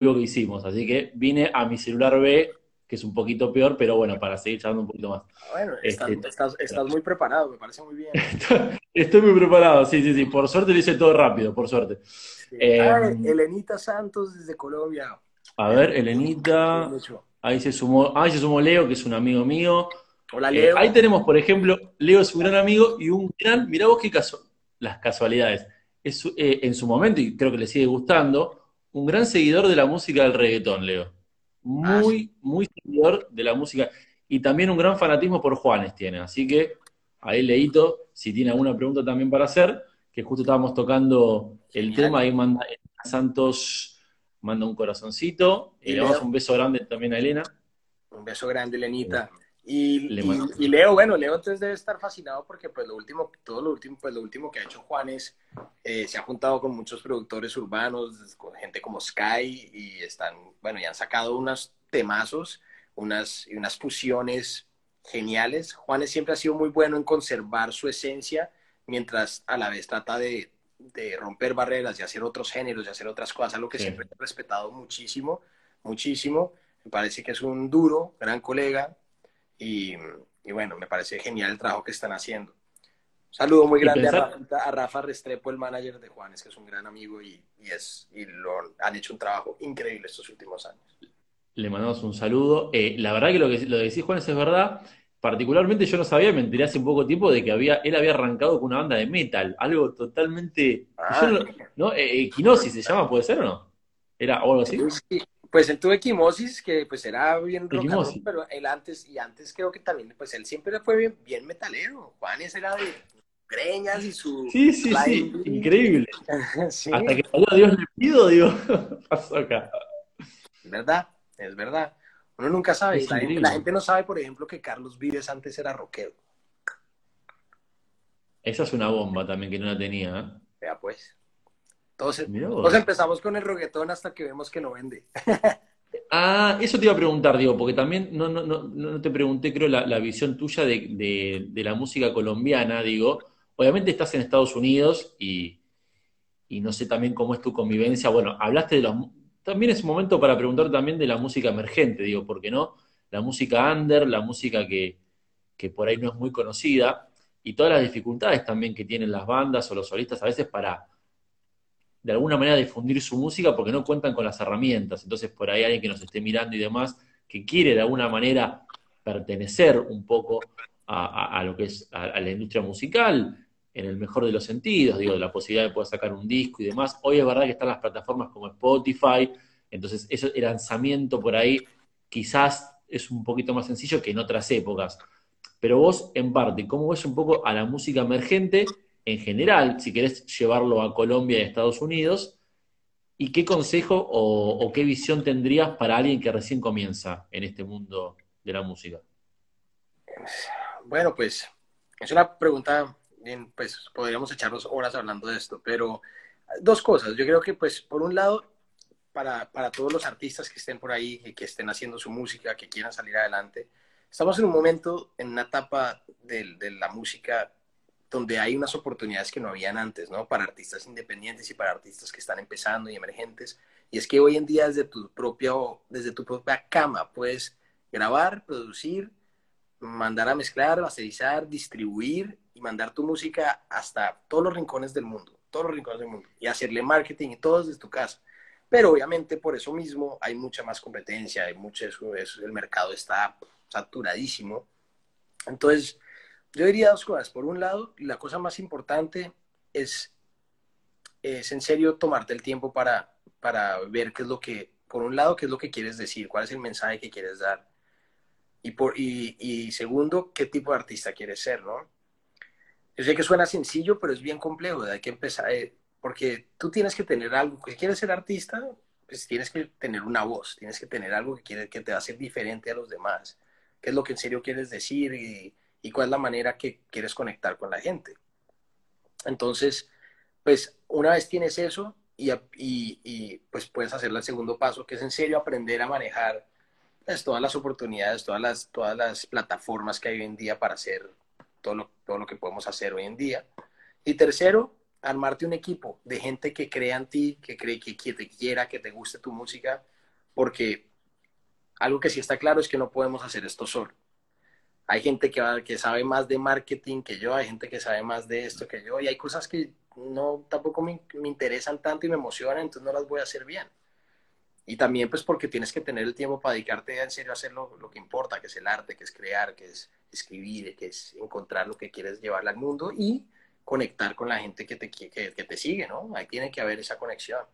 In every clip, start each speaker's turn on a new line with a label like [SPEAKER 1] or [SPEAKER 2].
[SPEAKER 1] que hicimos. Así que vine a mi celular B, que es un poquito peor, pero bueno, para seguir charlando un poquito más.
[SPEAKER 2] Bueno, estás,
[SPEAKER 1] Este,
[SPEAKER 2] estás- estás muy preparado, me parece muy bien.
[SPEAKER 1] Estoy muy preparado, sí, sí, sí. Por suerte lo hice todo rápido, por suerte.
[SPEAKER 2] Sí.
[SPEAKER 1] Eh,
[SPEAKER 2] Ah, Elenita Santos desde Colombia.
[SPEAKER 1] A ver, Elenita. Ahí se sumó, ahí se sumó Leo, que es un amigo mío.
[SPEAKER 2] Hola,
[SPEAKER 1] Eh,
[SPEAKER 2] Leo.
[SPEAKER 1] ahí tenemos, por ejemplo, Leo es un gran amigo y un gran, mirá vos qué caso, las casualidades. Es, eh, en su momento, y creo que le sigue gustando, un gran seguidor de la música del reggaetón, Leo. Muy, muy seguidor de la música. Y también un gran fanatismo por Juanes tiene. Así que ahí Leito, si tiene alguna pregunta también para hacer, que justo estábamos tocando el
[SPEAKER 2] Genial.
[SPEAKER 1] tema, ahí manda Elena Santos, manda un corazoncito.
[SPEAKER 2] Y
[SPEAKER 1] le damos un beso grande también a Elena.
[SPEAKER 2] Un beso grande, Lenita. Y,
[SPEAKER 1] Le
[SPEAKER 2] y- y Leo, bueno, Leo entonces debe estar fascinado porque pues lo último, todo lo último, pues lo último que ha hecho Juanes, eh, se ha juntado con muchos productores urbanos, con gente como Sky, y están, bueno, y han sacado unos temazos, unas, unas fusiones geniales. Juanes siempre ha sido muy bueno en conservar su esencia, mientras a la vez trata de, de romper barreras y hacer otros géneros y hacer otras cosas, algo que
[SPEAKER 1] Sí.
[SPEAKER 2] siempre he respetado muchísimo, muchísimo. Me parece que es un duro, gran colega, y, y bueno, me parece genial el trabajo que están haciendo. Un saludo muy grande a, Rafa, a Rafa Restrepo, el manager de Juanes, que es un gran amigo y, y es, y lo, han hecho un trabajo increíble estos últimos años.
[SPEAKER 1] Le mandamos un saludo. Eh, la verdad que lo que lo que decís, Juanes, es verdad. Particularmente yo no sabía, me enteré hace poco tiempo de que había, él había arrancado con una banda de metal, algo totalmente.
[SPEAKER 2] Ah.
[SPEAKER 1] yo no- ¿no? Eh, Equinosis se llama, ¿puede ser o no? ¿Era o algo así?
[SPEAKER 2] Sí, Pues él tuvo Equimosis, que pues era bien rock and roll,
[SPEAKER 1] Equimosis.
[SPEAKER 2] pero él antes, y antes creo que también, pues él siempre fue bien, bien metalero. Juanes era de greñas y su...
[SPEAKER 1] Sí, sí, sí, increíble.
[SPEAKER 2] Sí,
[SPEAKER 1] Hasta que salió a Dios le pido, digo, ¿qué pasó acá?
[SPEAKER 2] es verdad, es verdad. Uno nunca sabe. Gente, la gente no sabe, por ejemplo, que Carlos Vives antes era rockero.
[SPEAKER 1] Esa es una bomba también que no la tenía. ¿eh?
[SPEAKER 2] Vea pues. Entonces,
[SPEAKER 1] Mirá vos.
[SPEAKER 2] Entonces empezamos con el reggaetón hasta que vemos que no vende.
[SPEAKER 1] Ah, eso te iba a preguntar, Diego, porque también no, no, no, no te pregunté, creo, la, la visión tuya de, de- de la música colombiana, digo. Obviamente estás en Estados Unidos y, y no sé también cómo es tu convivencia. Bueno, hablaste de los... También es un momento para preguntar también de la música emergente, digo, ¿por qué no? La música under, la música que, que por ahí no es muy conocida, y todas las dificultades también que tienen las bandas o los solistas a veces para de alguna manera difundir su música porque no cuentan con las herramientas. Entonces, por ahí alguien que nos esté mirando y demás, que quiere de alguna manera pertenecer un poco a, lo que es a, la industria musical, en el mejor de los sentidos, digo, la posibilidad de poder sacar un disco y demás. Hoy es verdad que están las plataformas como Spotify, entonces el lanzamiento por ahí quizás es un poquito más sencillo que en otras épocas. Pero vos, en parte, ¿cómo ves un poco a la música emergente en general, si querés llevarlo a Colombia y Estados Unidos? ¿Y qué consejo o, qué visión tendrías para alguien que recién comienza en este mundo de la música?
[SPEAKER 2] Bueno, pues es una pregunta, bien, pues podríamos echarnos horas hablando de esto, pero dos cosas. Yo creo que, pues, por un lado, para, para todos los artistas que estén por ahí y que estén haciendo su música, que quieran salir adelante, estamos en un momento, en una etapa de la música donde hay unas oportunidades que no habían antes, ¿no? Para artistas independientes y para artistas que están empezando y emergentes. Y es que hoy en día desde tu propia, desde tu propia cama puedes grabar, producir, mandar a mezclar, masterizar, distribuir y mandar tu música hasta todos los rincones del mundo, todos los rincones del mundo, y hacerle marketing y todo desde tu casa. Pero obviamente por eso mismo hay mucha más competencia, hay mucho, eso, eso, el mercado está saturadísimo. Entonces, yo diría dos cosas. Por un lado, la cosa más importante es, es en serio tomarte el tiempo para, para ver qué es lo que, por un lado, qué es lo que quieres decir, cuál es el mensaje que quieres dar. Y, por, y, y segundo, qué tipo de artista quieres ser, ¿no? Yo sé que suena sencillo, pero es bien complejo, hay que empezar, eh, porque tú tienes que tener algo, si quieres ser artista, pues tienes que tener una voz, tienes que tener algo que, quiere, que te va a hacer diferente a los demás, qué es lo que en serio quieres decir y, y cuál es la manera que quieres conectar con la gente. Entonces, pues una vez tienes eso y, pues puedes hacer el segundo paso, que es en serio aprender a manejar pues, todas las oportunidades, todas las, todas las plataformas que hay hoy en día para hacer todo lo, todo lo que podemos hacer hoy en día. Y tercero, armarte un equipo de gente que crea en ti, que cree que, que te quiera, que te guste tu música, porque algo que sí está claro es que no podemos hacer esto solo. Hay gente que, que sabe más de marketing que yo, hay gente que sabe más de esto que yo, y hay cosas que no tampoco me, me interesan tanto y me emocionan, entonces no las voy a hacer bien. Y también pues porque tienes que tener el tiempo para dedicarte en serio a hacer lo, lo, que importa, que es el arte, que es crear, que es escribir, que es encontrar lo que quieres llevarle al mundo y conectar con la gente que te, que, que te sigue, ¿no? Ahí tiene que haber esa conexión.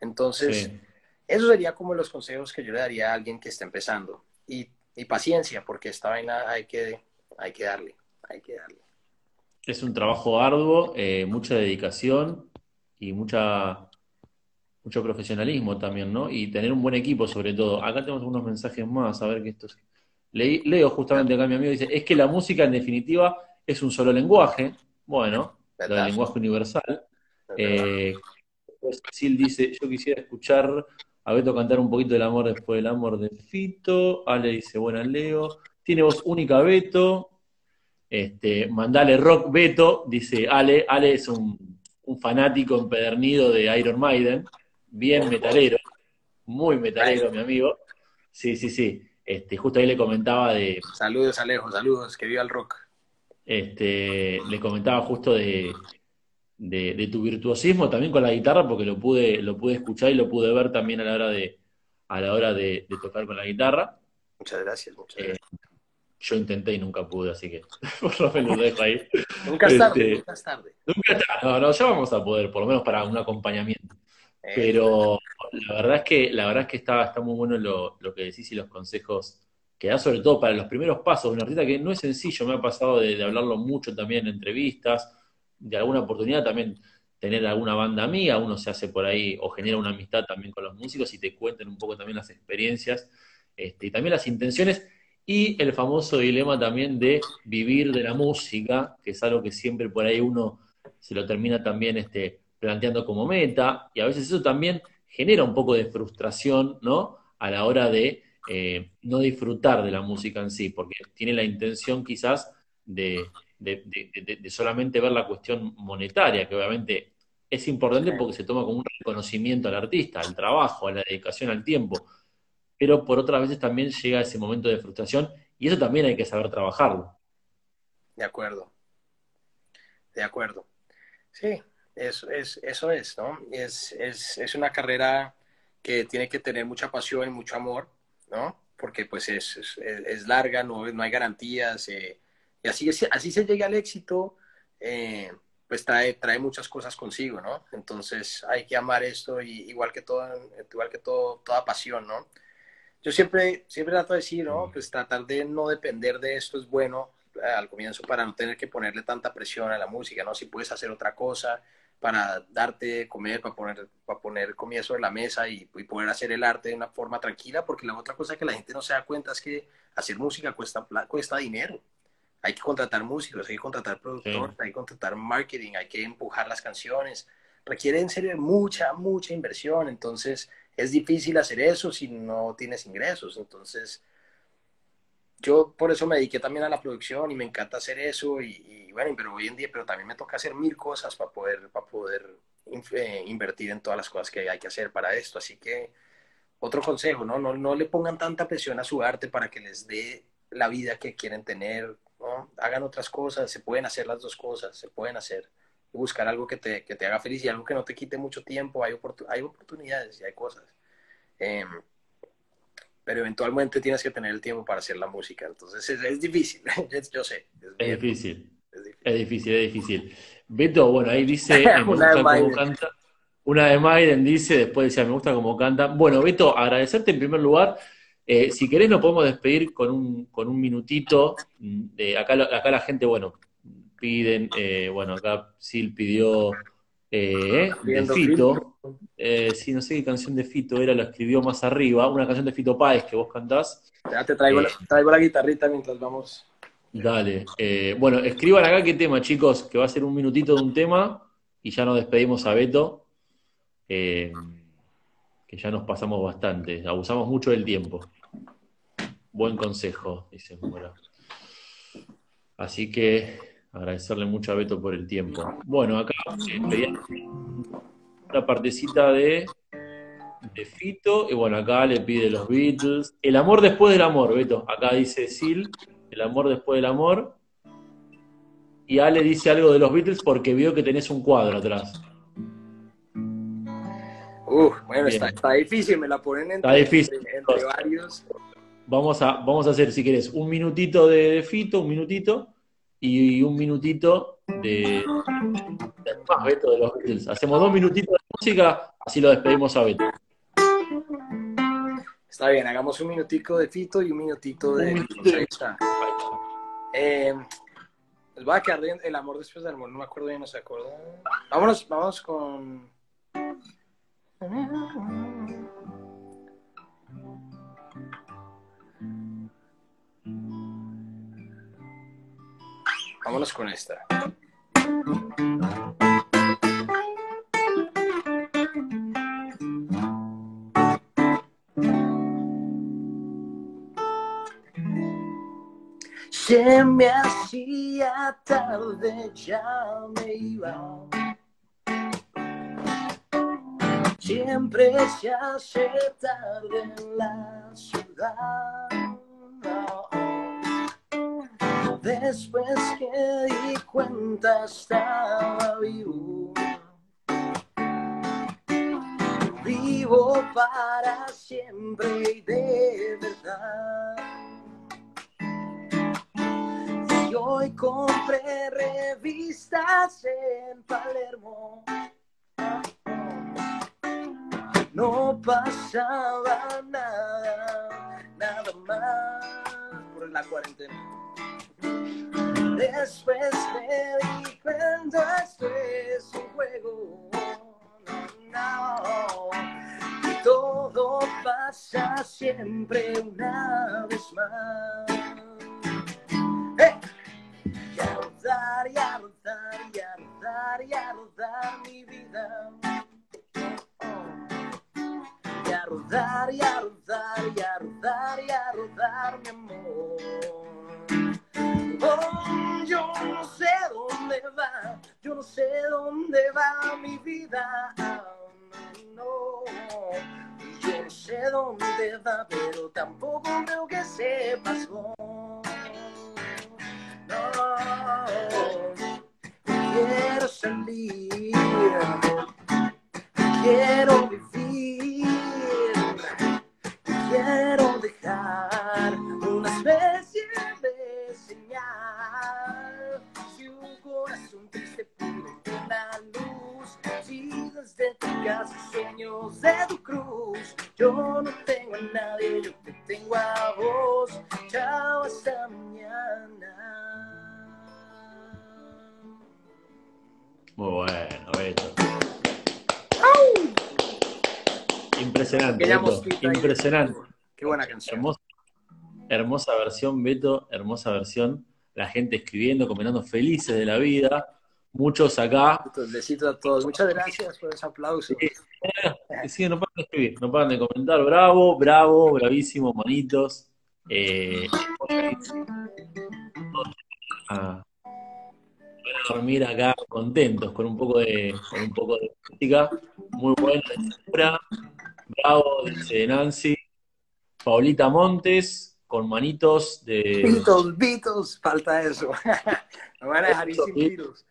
[SPEAKER 2] Entonces, sí. eso sería como los consejos que yo le daría a alguien que está empezando. Y, y paciencia, porque esta vaina hay que, hay que darle, hay que darle.
[SPEAKER 1] Es un trabajo arduo, eh, mucha dedicación y mucha mucho profesionalismo también, ¿no? Y tener un buen equipo sobre todo. Acá tenemos unos mensajes más, a ver qué esto es. Le, leo justamente acá mi amigo, dice, es que la música en definitiva es un solo lenguaje, bueno, el lenguaje universal. Eh, Sil dice, yo quisiera escuchar a Beto cantar un poquito del amor después del amor de Fito. Ale dice, buena Leo. Tiene voz única Beto. Este, mandale rock Beto, dice Ale. Ale es un, un fanático empedernido de Iron Maiden bien metalero, muy metalero, mi amigo. Sí, sí, sí. Este, justo ahí le comentaba de.
[SPEAKER 2] Saludos, Alejo, saludos, que viva el rock.
[SPEAKER 1] Este, le comentaba justo de, de, de, tu virtuosismo también con la guitarra, porque lo pude, lo pude escuchar y lo pude ver también a la hora de, a la hora de, de tocar con la guitarra.
[SPEAKER 2] Muchas gracias, muchas gracias. Eh,
[SPEAKER 1] yo intenté y nunca pude, así que por lo menos lo dejo ahí.
[SPEAKER 2] nunca es tarde, este, nunca es tarde.
[SPEAKER 1] Nunca es tarde. No, no, ya vamos a poder, por lo menos para un acompañamiento. Pero la verdad es que, la verdad es que está, está muy bueno lo, lo que decís y los consejos que da, sobre todo para los primeros pasos de un artista que no es sencillo, me ha pasado de, de, hablarlo mucho también en entrevistas, de alguna oportunidad también tener alguna banda amiga, uno se hace por ahí o genera una amistad también con los músicos y te cuenten un poco también las experiencias este, y también las intenciones y el famoso dilema también de vivir de la música, que es algo que siempre por ahí uno se lo termina también este, planteando como meta, y a veces eso también genera un poco de frustración, ¿no? A la hora de eh, no disfrutar de la música en sí, porque tiene la intención quizás de, de, de, de, solamente ver la cuestión monetaria, que obviamente es importante porque se toma como un reconocimiento al artista, al trabajo, a la dedicación al tiempo, pero por otras veces también llega ese momento de frustración y eso también hay que saber trabajarlo.
[SPEAKER 2] De acuerdo, de acuerdo. Sí, eso es, eso es ¿no? Es, es, es, una carrera que tiene que tener mucha pasión y mucho amor, ¿no? Porque pues es, es, es larga, no, no hay garantías, eh, y así, así se llega al éxito, eh, pues trae, trae muchas cosas consigo, ¿no? Entonces hay que amar esto, y, igual que, todo, igual que todo, toda pasión, ¿no? Yo siempre, siempre trato de decir, ¿no? Pues tratar de no depender de esto es bueno eh, al comienzo para no tener que ponerle tanta presión a la música, ¿no? Si puedes hacer otra cosa, para darte comer, para poner, para poner comida sobre la mesa y, y, poder hacer el arte de una forma tranquila, porque la otra cosa que la gente no se da cuenta es que hacer música cuesta, cuesta dinero. Hay que contratar músicos, hay que contratar productores, sí. hay que contratar marketing, hay que empujar las canciones. Requiere en serio mucha, mucha inversión. Entonces, es difícil hacer eso si no tienes ingresos. Entonces, yo por eso me dediqué también a la producción y me encanta hacer eso y, y, bueno, pero hoy en día, pero también me toca hacer mil cosas para poder, para poder eh, invertir en todas las cosas que hay que hacer para esto. Así que otro consejo, ¿no? No, no le pongan tanta presión a su arte para que les dé la vida que quieren tener, ¿no? Hagan otras cosas, se pueden hacer las dos cosas, se pueden hacer. Buscar algo que te, que te haga feliz y algo que no te quite mucho tiempo, hay, oportun hay oportunidades y hay cosas. Eh, pero eventualmente tienes que tener el tiempo para hacer la música. Entonces es, es difícil, yo sé.
[SPEAKER 1] Es, es, difícil. es, difícil. es difícil. Es difícil, Beto, bueno, ahí dice, me gusta cómo canta. Una de Maiden dice, después decía, me gusta cómo canta. Bueno, Beto, agradecerte en primer lugar. Eh, si querés nos podemos despedir con un, con un minutito. De, acá, acá la gente, bueno, piden, eh, bueno, acá Sil pidió eh, de Fito. Eh, sí, no sé qué canción de Fito era, la escribió más arriba. Una canción de Fito Páez que vos cantás.
[SPEAKER 2] Ya te traigo, eh, la, traigo la guitarrita mientras vamos.
[SPEAKER 1] Dale. Eh, bueno, escriban acá qué tema, chicos, que va a ser un minutito de un tema y ya nos despedimos a Beto. Eh, que ya nos pasamos bastante, abusamos mucho del tiempo. Buen consejo, dice Mora. Así que Agradecerle mucho a Beto por el tiempo. Bueno, acá eh, una partecita de, de Fito, y bueno, acá le pide los Beatles. El amor después del amor, Beto. Acá dice Sil, el amor después del amor. Y Ale dice algo de los Beatles porque vio que tenés un cuadro atrás.
[SPEAKER 2] Uh, bueno, está, difícil, me la ponen entre, entre, varios.
[SPEAKER 1] Vamos a, vamos a hacer, si querés, un minutito de, Fito, un minutito, y un minutito de, más Beto de los Beatles. Hacemos dos minutitos de música, así lo despedimos a Beto.
[SPEAKER 2] Está bien, hagamos un minutico de Fito y un minutito de. Está. Eh, va a quedar el amor después del amor, no me acuerdo bien, no se acuerda. Vámonos, vamos con. Vámonos con esta. Se me hacía tarde, ya me iba. Siempre se hace tarde en la ciudad. Después que di cuenta estaba vivo. Vivo para siempre y de verdad. Y hoy compré revistas en Palermo no pasaba nada, nada más por la cuarentena. Después me di cuenta, esto es un juego, no, y todo pasa siempre una vez más. ¡Hey! Y a rodar, y a rodar, y a rodar, y a rodar mi vida rodar y a rodar y a rodar y a rodar mi amor. No sé dónde va mi vida. No, yo no sé dónde va, pero tampoco creo que sepas
[SPEAKER 1] Muy bueno, Beto. Impresionante, impresionante.
[SPEAKER 2] Qué buena canción.
[SPEAKER 1] Hermosa, versión, Beto, hermosa versión. La gente escribiendo, comentando felices de la vida. Muchos acá.
[SPEAKER 2] Besitos a todos. Muchas gracias por ese aplauso.
[SPEAKER 1] Sí, no paran de escribir, no paran de comentar. Bravo, bravo, bravísimo, monitos. Eh, a, dormir acá contentos, con un poco de, con un poco de música. Muy buena Bravo, dice Nancy. Paulita Montes, con manitos de.
[SPEAKER 2] Beatles, Beatles, falta eso. me van a dejar ir sin Beatles.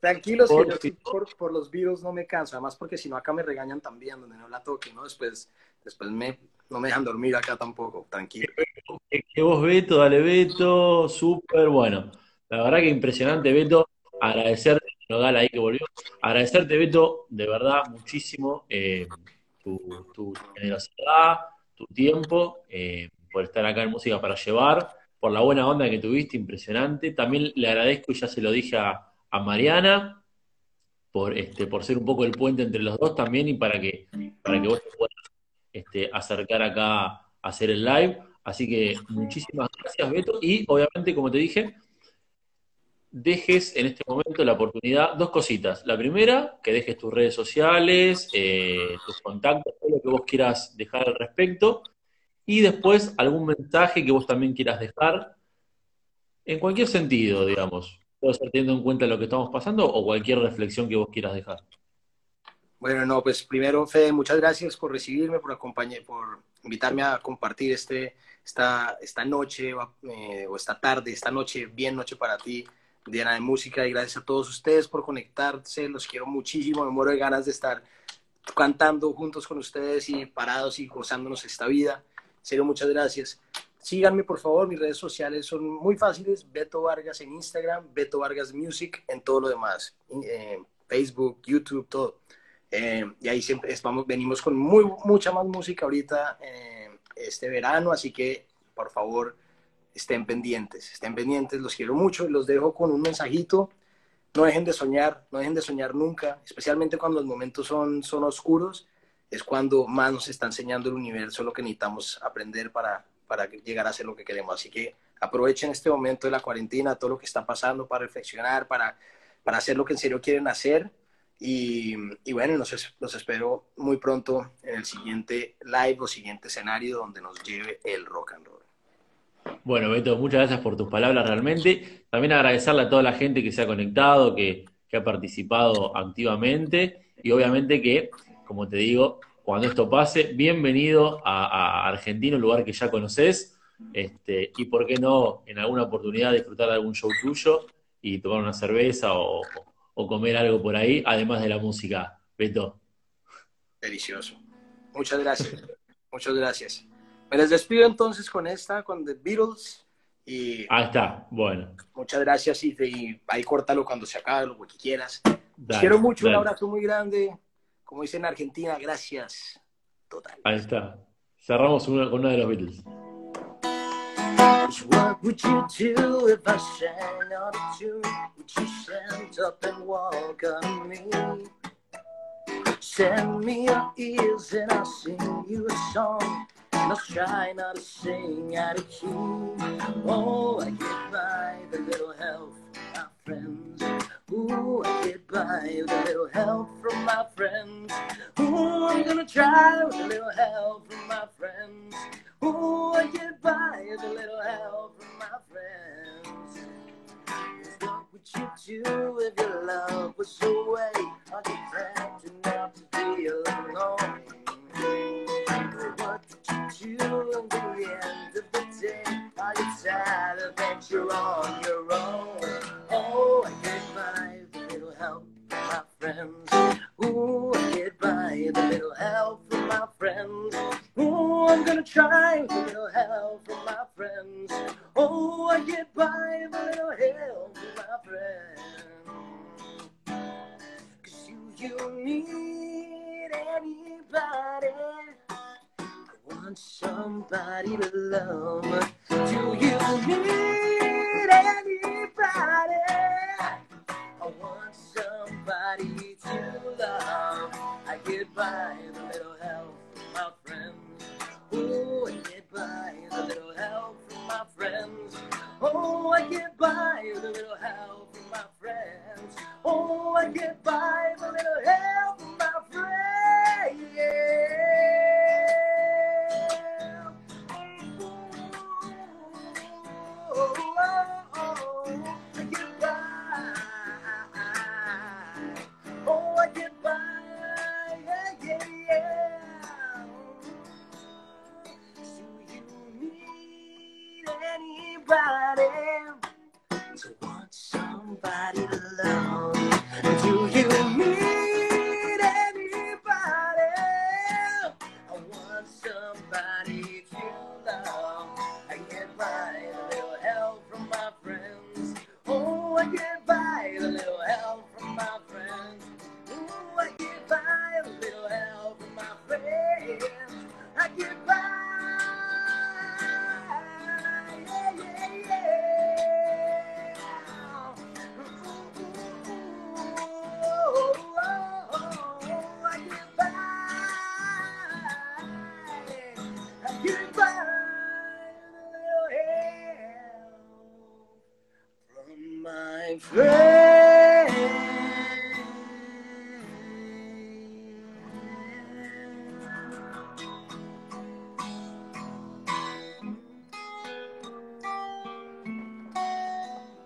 [SPEAKER 2] Tranquilos que yo por, por, los Beatles no me canso, además porque si no acá me regañan también, donde no la toque, ¿no? Después, después me, no me dejan dormir acá tampoco, tranquilo.
[SPEAKER 1] Que vos, Beto, dale Beto, súper bueno. La verdad que impresionante, Beto. Agradecerte, ahí que volvió. Agradecerte, Beto, de verdad, muchísimo. Eh, tu, generosidad, tu tiempo, eh, por estar acá en Música para Llevar, por la buena onda que tuviste, impresionante. También le agradezco, y ya se lo dije a, Mariana, por, este, por ser un poco el puente entre los dos también y para que, para que vos te puedas este, acercar acá a hacer el live. Así que muchísimas gracias, Beto. Y obviamente, como te dije, dejes en este momento la oportunidad, dos cositas. La primera, que dejes tus redes sociales, eh, tus contactos, todo lo que vos quieras dejar al respecto. Y después algún mensaje que vos también quieras dejar, en cualquier sentido, digamos.
[SPEAKER 2] puede ser teniendo en cuenta lo que estamos pasando o cualquier reflexión que vos quieras dejar.
[SPEAKER 1] Bueno, no, pues primero, Fede, muchas gracias por recibirme, por por invitarme a compartir este, esta, esta noche eh, o esta tarde, esta noche, bien noche para ti, Diana de Música, y gracias a todos ustedes por conectarse, los quiero muchísimo, me muero de ganas de estar cantando juntos con ustedes y parados y gozándonos esta vida. En muchas gracias. Síganme, por favor, mis redes sociales son muy fáciles, Beto Vargas en Instagram, Beto Vargas Music en todo lo demás, eh, Facebook, YouTube, todo. Eh, y ahí siempre vamos, venimos con muy, mucha más música ahorita eh, este verano, así que por favor estén pendientes, estén pendientes, los quiero mucho y los dejo con un mensajito. No dejen de soñar, no dejen de soñar nunca, especialmente cuando los momentos son, son oscuros, es cuando más nos está enseñando el universo lo que necesitamos aprender para, para llegar a ser lo que queremos. Así que aprovechen este momento de la cuarentena, todo lo que está pasando para reflexionar, para, para hacer lo que en serio quieren hacer. Y, y bueno, los, los espero muy pronto en el siguiente live o siguiente escenario donde nos lleve el rock and roll.
[SPEAKER 2] Bueno, Beto, muchas gracias por tus palabras realmente. También agradecerle a toda la gente que se ha conectado, que, ha participado activamente y obviamente que, como te digo, cuando esto pase, bienvenido a, Argentina, un lugar que ya conoces, este, y por qué no en alguna oportunidad disfrutar de algún show tuyo y tomar una cerveza o, o comer algo por ahí, además de la música. Beto.
[SPEAKER 1] Delicioso. Muchas gracias. Muchas gracias. Me les despido entonces con esta, con The Beatles. Y
[SPEAKER 2] Ahí está, bueno.
[SPEAKER 1] Muchas gracias y, ahí córtalo cuando se acabe, lo que quieras. quiero mucho, un abrazo muy grande. Como dicen en Argentina, gracias. Total.
[SPEAKER 2] Ahí está. Cerramos con uno de los Beatles. What would you do if I sang out a tune? Would you stand up and walk on me? Send me your ears and I'll sing you a song. Must try not to sing out of key. Oh, I get by with a little help from my friends. Ooh, I get by with a little help from my friends. Ooh, I'm gonna try with a little help from my friends. Ooh, I get by with a little help from my friends. What would you do if your love was away? Are you trapped enough to be alone? You the end of the day. Are you tired that you're on your own? Oh, I get by with little help from my friends. Ooh, I get by with little help from my friends. Ooh, I'm gonna try with little help from my friends. Oh, I get by with little help from my friends. Cause you, you need anybody want somebody to love. Do you need anybody? I want somebody to love. I get by with a little help from my friends. Oh, I get by with a little help from my friends. Oh, I get by with a little help from my friends. Oh, I get by with a little help to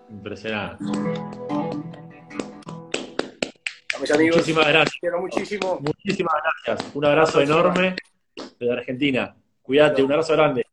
[SPEAKER 1] Impresionante.
[SPEAKER 2] Amigos.
[SPEAKER 1] Muchísimas gracias.
[SPEAKER 2] Quiero muchísimo.
[SPEAKER 1] Muchísimas gracias. Un abrazo enorme desde Argentina. Cuídate, un abrazo grande.